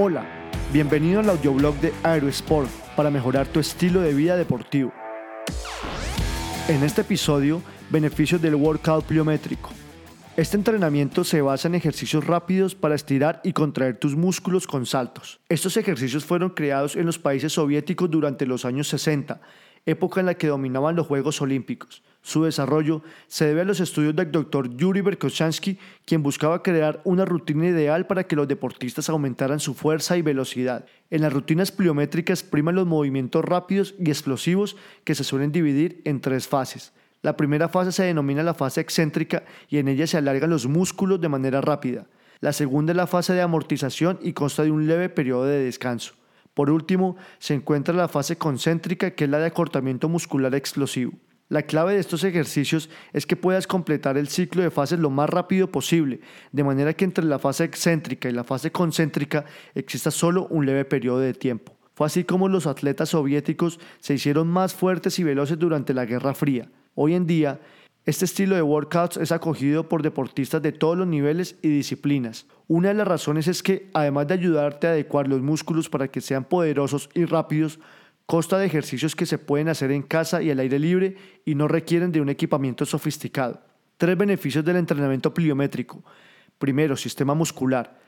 Hola, bienvenido al audioblog de Aerosport para mejorar tu estilo de vida deportivo. En este episodio, beneficios del workout pliométrico. Este entrenamiento se basa en ejercicios rápidos para estirar y contraer tus músculos con saltos. Estos ejercicios fueron creados en los países soviéticos durante los años 60 época en la que dominaban los Juegos Olímpicos. Su desarrollo se debe a los estudios del Dr. Yuri Berkoshansky, quien buscaba crear una rutina ideal para que los deportistas aumentaran su fuerza y velocidad. En las rutinas pliométricas priman los movimientos rápidos y explosivos que se suelen dividir en tres fases. La primera fase se denomina la fase excéntrica y en ella se alargan los músculos de manera rápida. La segunda es la fase de amortización y consta de un leve periodo de descanso. Por último, se encuentra la fase concéntrica, que es la de acortamiento muscular explosivo. La clave de estos ejercicios es que puedas completar el ciclo de fases lo más rápido posible, de manera que entre la fase excéntrica y la fase concéntrica exista solo un leve periodo de tiempo. Fue así como los atletas soviéticos se hicieron más fuertes y veloces durante la Guerra Fría. Hoy en día, este estilo de workouts es acogido por deportistas de todos los niveles y disciplinas. Una de las razones es que, además de ayudarte a adecuar los músculos para que sean poderosos y rápidos, consta de ejercicios que se pueden hacer en casa y al aire libre y no requieren de un equipamiento sofisticado. Tres beneficios del entrenamiento pliométrico. Primero, sistema muscular.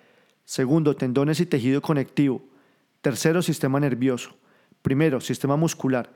Segundo, tendones y tejido conectivo. Tercero, sistema nervioso. Primero, sistema muscular.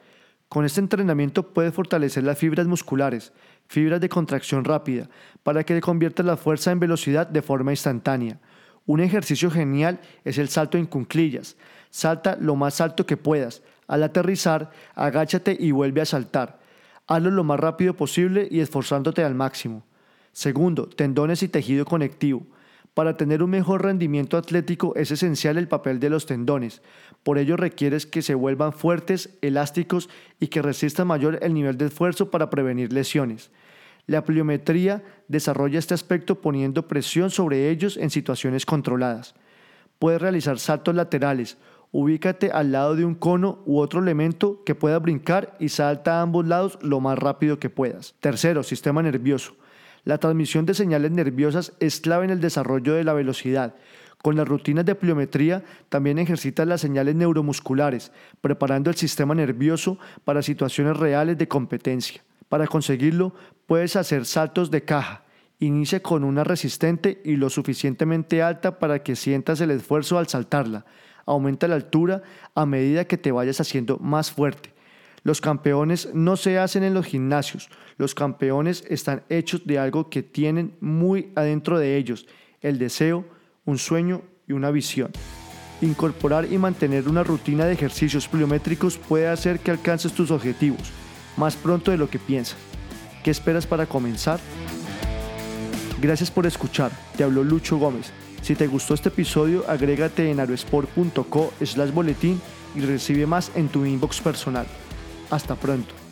Con este entrenamiento puedes fortalecer las fibras musculares, fibras de contracción rápida, para que conviertas la fuerza en velocidad de forma instantánea. Un ejercicio genial es el salto en cunclillas. Salta lo más alto que puedas. Al aterrizar, agáchate y vuelve a saltar. Hazlo lo más rápido posible y esforzándote al máximo. Segundo, tendones y tejido conectivo. Para tener un mejor rendimiento atlético es esencial el papel de los tendones. Por ello requieres que se vuelvan fuertes, elásticos y que resistan mayor el nivel de esfuerzo para prevenir lesiones. La pliometría desarrolla este aspecto poniendo presión sobre ellos en situaciones controladas. Puedes realizar saltos laterales. Ubícate al lado de un cono u otro elemento que pueda brincar y salta a ambos lados lo más rápido que puedas. Tercero, sistema nervioso. La transmisión de señales nerviosas es clave en el desarrollo de la velocidad. Con las rutinas de pliometría también ejercitas las señales neuromusculares, preparando el sistema nervioso para situaciones reales de competencia. Para conseguirlo, puedes hacer saltos de caja. Inicia con una resistente y lo suficientemente alta para que sientas el esfuerzo al saltarla. Aumenta la altura a medida que te vayas haciendo más fuerte. Los campeones no se hacen en los gimnasios, los campeones están hechos de algo que tienen muy adentro de ellos, el deseo, un sueño y una visión. Incorporar y mantener una rutina de ejercicios pliométricos puede hacer que alcances tus objetivos más pronto de lo que piensas. ¿Qué esperas para comenzar? Gracias por escuchar, te habló Lucho Gómez. Si te gustó este episodio, agrégate en aerosport.co slash boletín y recibe más en tu inbox personal. Hasta pronto.